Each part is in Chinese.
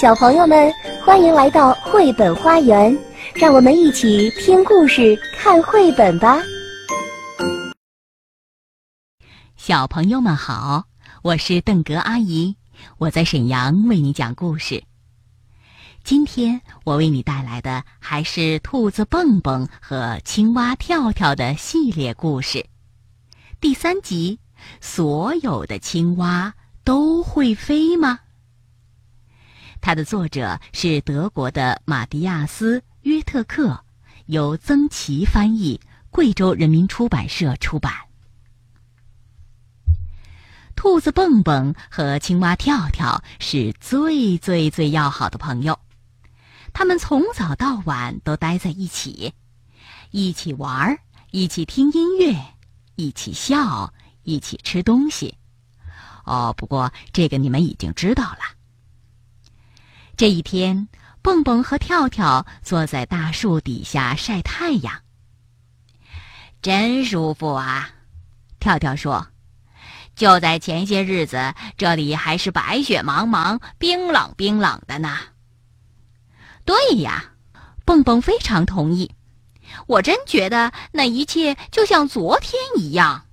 小朋友们，欢迎来到绘本花园，让我们一起听故事、看绘本吧。小朋友们好，我是邓格阿姨，我在沈阳为你讲故事。今天我为你带来的还是兔子蹦蹦和青蛙跳跳的系列故事，第三集：所有的青蛙都会飞吗？它的作者是德国的马蒂亚斯·约特克，由曾琦翻译，贵州人民出版社出版。兔子蹦蹦和青蛙跳跳是最最最要好的朋友，他们从早到晚都待在一起，一起玩，一起听音乐，一起笑，一起吃东西。哦，不过这个你们已经知道了。这一天，蹦蹦和跳跳坐在大树底下晒太阳，真舒服啊！跳跳说：“就在前些日子，这里还是白雪茫茫、冰冷冰冷的呢。”对呀，蹦蹦非常同意。我真觉得那一切就像昨天一样，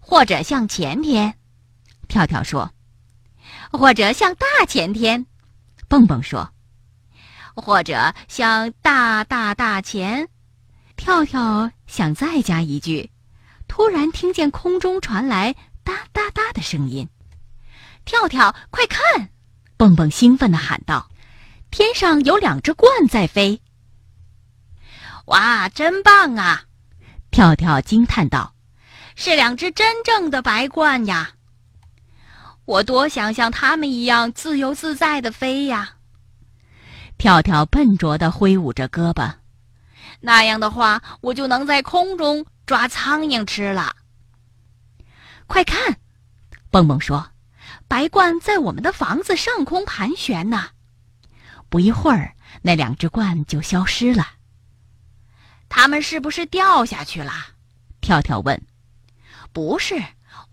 或者像前天。跳跳说：“或者像大前天。”蹦蹦说：“或者像大大大钱。”跳跳想再加一句，突然听见空中传来哒哒哒的声音。跳跳，快看！蹦蹦兴奋地喊道：“天上有两只鹳在飞！”哇，真棒啊！跳跳惊叹道：“是两只真正的白鹳呀！”我多想像他们一样自由自在的飞呀！跳跳笨拙地挥舞着胳膊，那样的话，我就能在空中抓苍蝇吃了。快看，蹦蹦说：“白鹳在我们的房子上空盘旋呢。”不一会儿，那两只鹳就消失了。它们是不是掉下去了？跳跳问。“不是。”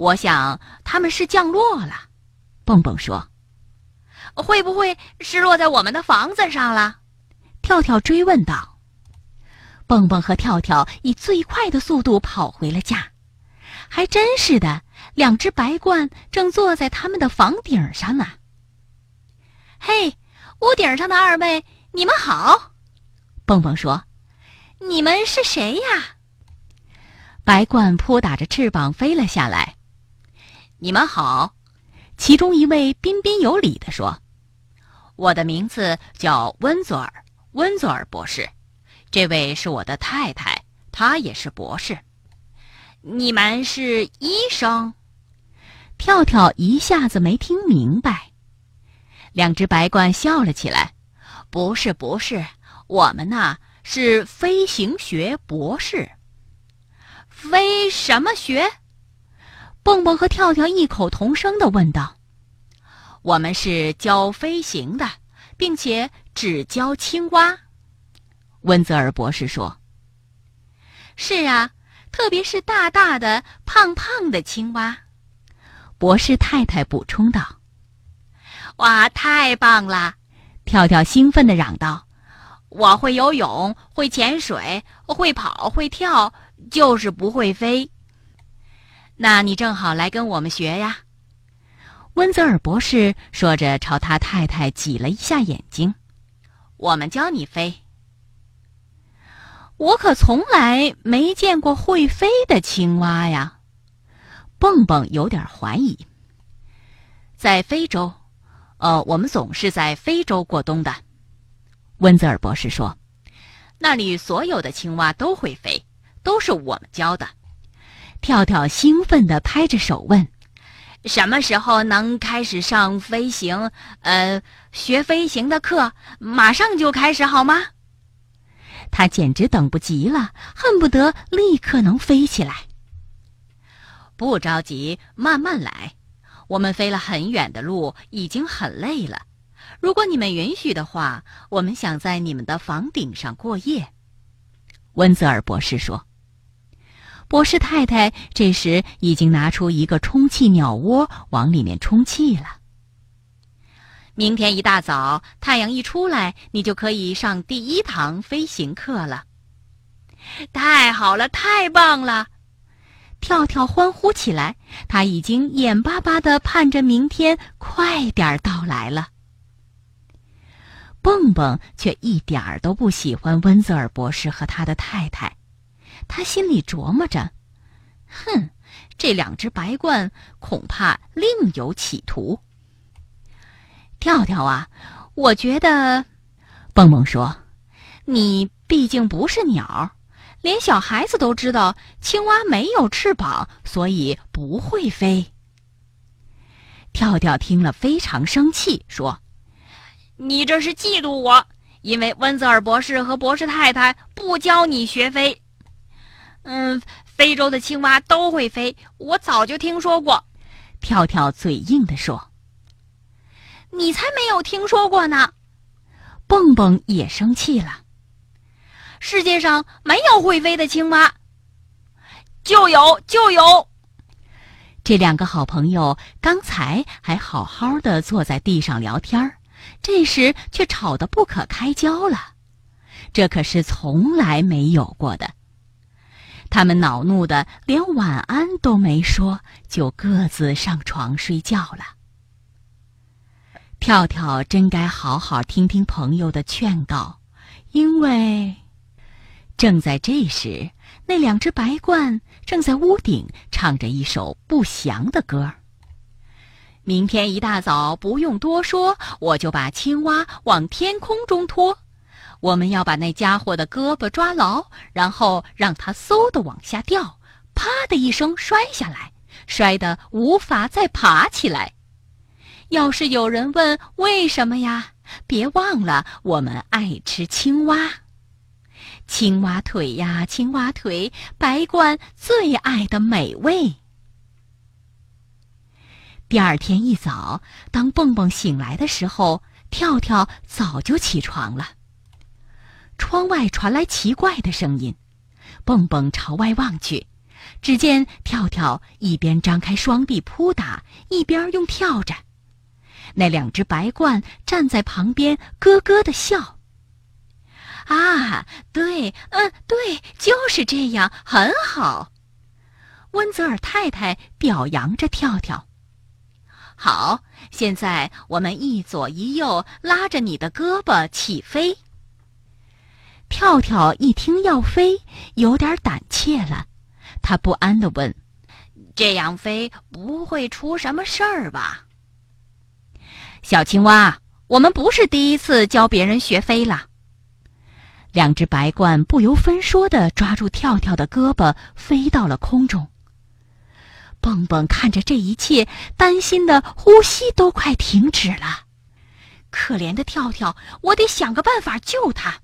我想他们是降落了，蹦蹦说：“会不会是落在我们的房子上了？”跳跳追问道。蹦蹦和跳跳以最快的速度跑回了家，还真是的，两只白鹳正坐在他们的房顶上呢。嘿，屋顶上的二位，你们好！蹦蹦说：“你们是谁呀？”白鹳扑打着翅膀飞了下来。你们好，其中一位彬彬有礼地说：“我的名字叫温佐尔，温佐尔博士。这位是我的太太，她也是博士。你们是医生？”跳跳一下子没听明白。两只白鹳笑了起来：“不是，不是，我们呐是飞行学博士。飞什么学？”蹦蹦和跳跳异口同声的问道：“我们是教飞行的，并且只教青蛙。”温泽尔博士说：“是啊，特别是大大的、胖胖的青蛙。”博士太太补充道：“哇，太棒了！”跳跳兴奋的嚷道：“我会游泳，会潜水，会跑，会跳，就是不会飞。”那你正好来跟我们学呀，温泽尔博士说着，朝他太太挤了一下眼睛。我们教你飞。我可从来没见过会飞的青蛙呀，蹦蹦有点怀疑。在非洲，呃，我们总是在非洲过冬的。温泽尔博士说，那里所有的青蛙都会飞，都是我们教的。跳跳兴奋地拍着手问：“什么时候能开始上飞行？呃，学飞行的课，马上就开始好吗？”他简直等不及了，恨不得立刻能飞起来。不着急，慢慢来。我们飞了很远的路，已经很累了。如果你们允许的话，我们想在你们的房顶上过夜。”温泽尔博士说。博士太太这时已经拿出一个充气鸟窝，往里面充气了。明天一大早，太阳一出来，你就可以上第一堂飞行课了。太好了，太棒了！跳跳欢呼起来，他已经眼巴巴的盼着明天快点到来了。蹦蹦却一点儿都不喜欢温泽尔博士和他的太太，他心里琢磨着：“哼，这两只白鹳恐怕另有企图。”跳跳啊，我觉得，蹦蹦说：“你毕竟不是鸟，连小孩子都知道青蛙没有翅膀，所以不会飞。”跳跳听了非常生气，说：“你这是嫉妒我，因为温泽尔博士和博士太太不教你学飞。嗯，非洲的青蛙都会飞，我早就听说过。”跳跳嘴硬地说。你才没有听说过呢！蹦蹦也生气了。世界上没有会飞的青蛙，就有就有。这两个好朋友刚才还好好的坐在地上聊天这时却吵得不可开交了。这可是从来没有过的。他们恼怒的连晚安都没说，就各自上床睡觉了。跳跳真该好好听听朋友的劝告，因为正在这时，那两只白鹳正在屋顶唱着一首不祥的歌。明天一大早，不用多说，我就把青蛙往天空中拖。我们要把那家伙的胳膊抓牢，然后让他嗖的往下掉，啪的一声摔下来，摔得无法再爬起来。要是有人问为什么呀，别忘了我们爱吃青蛙，青蛙腿呀，青蛙腿，白鹳最爱的美味。第二天一早，当蹦蹦醒来的时候，跳跳早就起床了。窗外传来奇怪的声音，蹦蹦朝外望去，只见跳跳一边张开双臂扑打，一边用跳着。那两只白鹳站在旁边，咯咯的笑。啊，对，嗯，对，就是这样，很好。温泽尔太太表扬着跳跳。好，现在我们一左一右拉着你的胳膊起飞。跳跳一听要飞，有点胆怯了，他不安地问：“这样飞不会出什么事儿吧？”小青蛙，我们不是第一次教别人学飞了。两只白鹳不由分说地抓住跳跳的胳膊，飞到了空中。蹦蹦看着这一切，担心的呼吸都快停止了。可怜的跳跳，我得想个办法救他。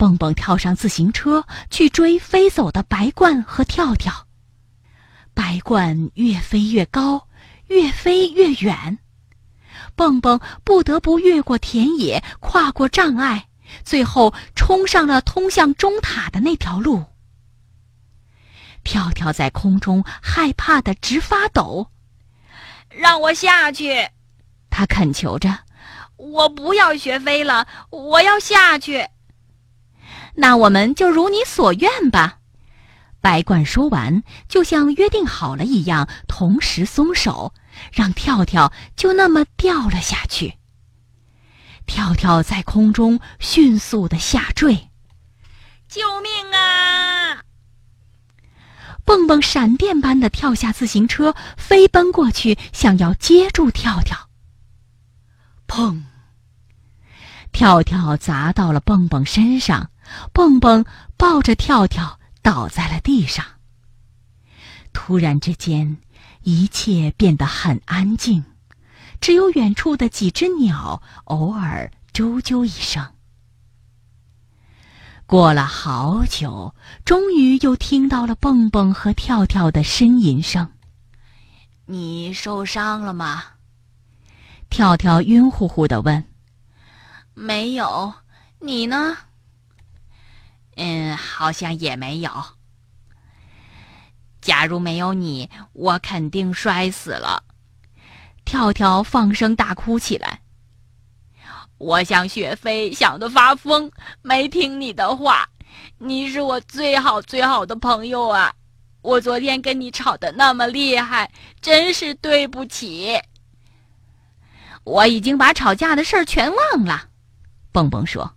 蹦蹦跳上自行车去追飞走的白鹳和跳跳。白鹳越飞越高，越飞越远。蹦蹦不得不越过田野，跨过障碍，最后冲上了通向钟塔的那条路。跳跳在空中害怕的直发抖，让我下去，他恳求着：“我不要学飞了，我要下去。”那我们就如你所愿吧。白鹳说完，就像约定好了一样，同时松手。让跳跳就那么掉了下去。跳跳在空中迅速的下坠，救命啊！蹦蹦闪电般的跳下自行车，飞奔过去，想要接住跳跳。砰！跳跳砸到了蹦蹦身上，蹦蹦抱着跳跳倒在了地上。突然之间。一切变得很安静，只有远处的几只鸟偶尔啾啾一声。过了好久，终于又听到了蹦蹦和跳跳的呻吟声。“你受伤了吗？”跳跳晕乎乎的问。“没有，你呢？”“嗯，好像也没有。”假如没有你，我肯定摔死了。跳跳放声大哭起来。我想雪飞，想得发疯，没听你的话。你是我最好最好的朋友啊！我昨天跟你吵得那么厉害，真是对不起。我已经把吵架的事儿全忘了。蹦蹦说。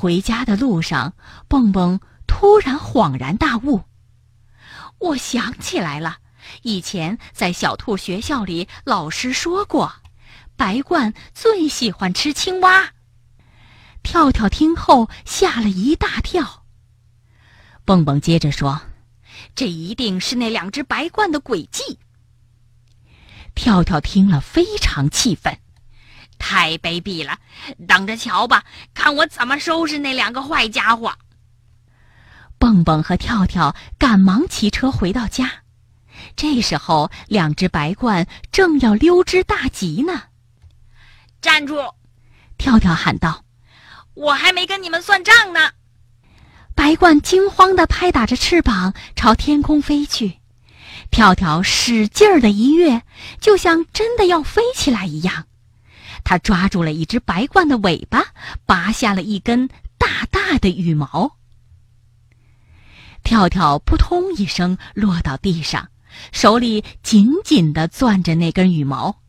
回家的路上，蹦蹦突然恍然大悟。我想起来了，以前在小兔学校里，老师说过，白鹳最喜欢吃青蛙。跳跳听后吓了一大跳。蹦蹦接着说：“这一定是那两只白鹳的诡计。”跳跳听了非常气愤：“太卑鄙了！等着瞧吧，看我怎么收拾那两个坏家伙！”蹦蹦和跳跳赶忙骑车回到家。这时候，两只白鹳正要溜之大吉呢。站住！跳跳喊道。我还没跟你们算账呢！白鹳惊慌地拍打着翅膀朝天空飞去，跳跳使劲儿的一跃，就像真的要飞起来一样。他抓住了一只白鹳的尾巴，拔下了一根大大的羽毛。跳跳扑通一声落到地上，手里紧紧地攥着那根羽毛。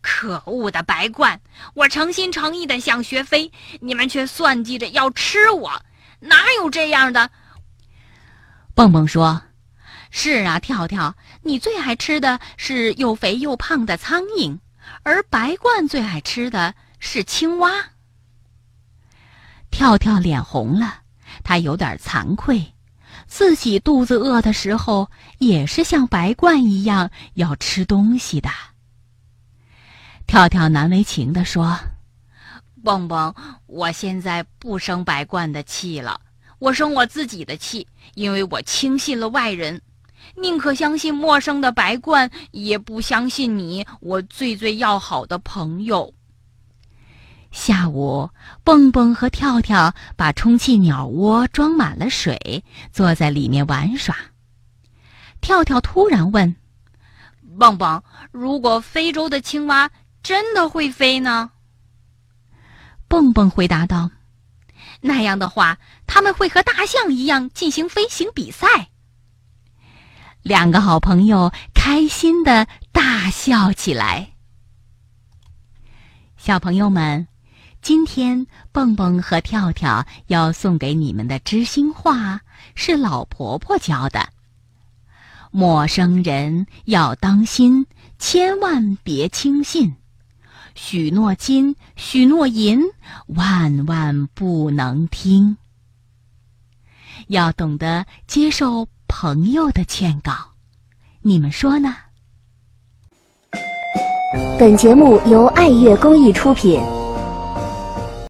可恶的白鹳！我诚心诚意的想学飞，你们却算计着要吃我，哪有这样的？蹦蹦说：“是啊，跳跳，你最爱吃的是又肥又胖的苍蝇，而白鹳最爱吃的是青蛙。”跳跳脸红了，他有点惭愧，自己肚子饿的时候也是像白鹳一样要吃东西的。跳跳难为情地说：“蹦蹦，我现在不生白鹳的气了，我生我自己的气，因为我轻信了外人，宁可相信陌生的白鹳，也不相信你，我最最要好的朋友。”下午，蹦蹦和跳跳把充气鸟窝装满了水，坐在里面玩耍。跳跳突然问：“蹦蹦，如果非洲的青蛙……”真的会飞呢？蹦蹦回答道：“那样的话，他们会和大象一样进行飞行比赛。”两个好朋友开心的大笑起来。小朋友们，今天蹦蹦和跳跳要送给你们的知心话是老婆婆教的：陌生人要当心，千万别轻信。许诺金，许诺银，万万不能听。要懂得接受朋友的劝告，你们说呢？本节目由爱乐公益出品。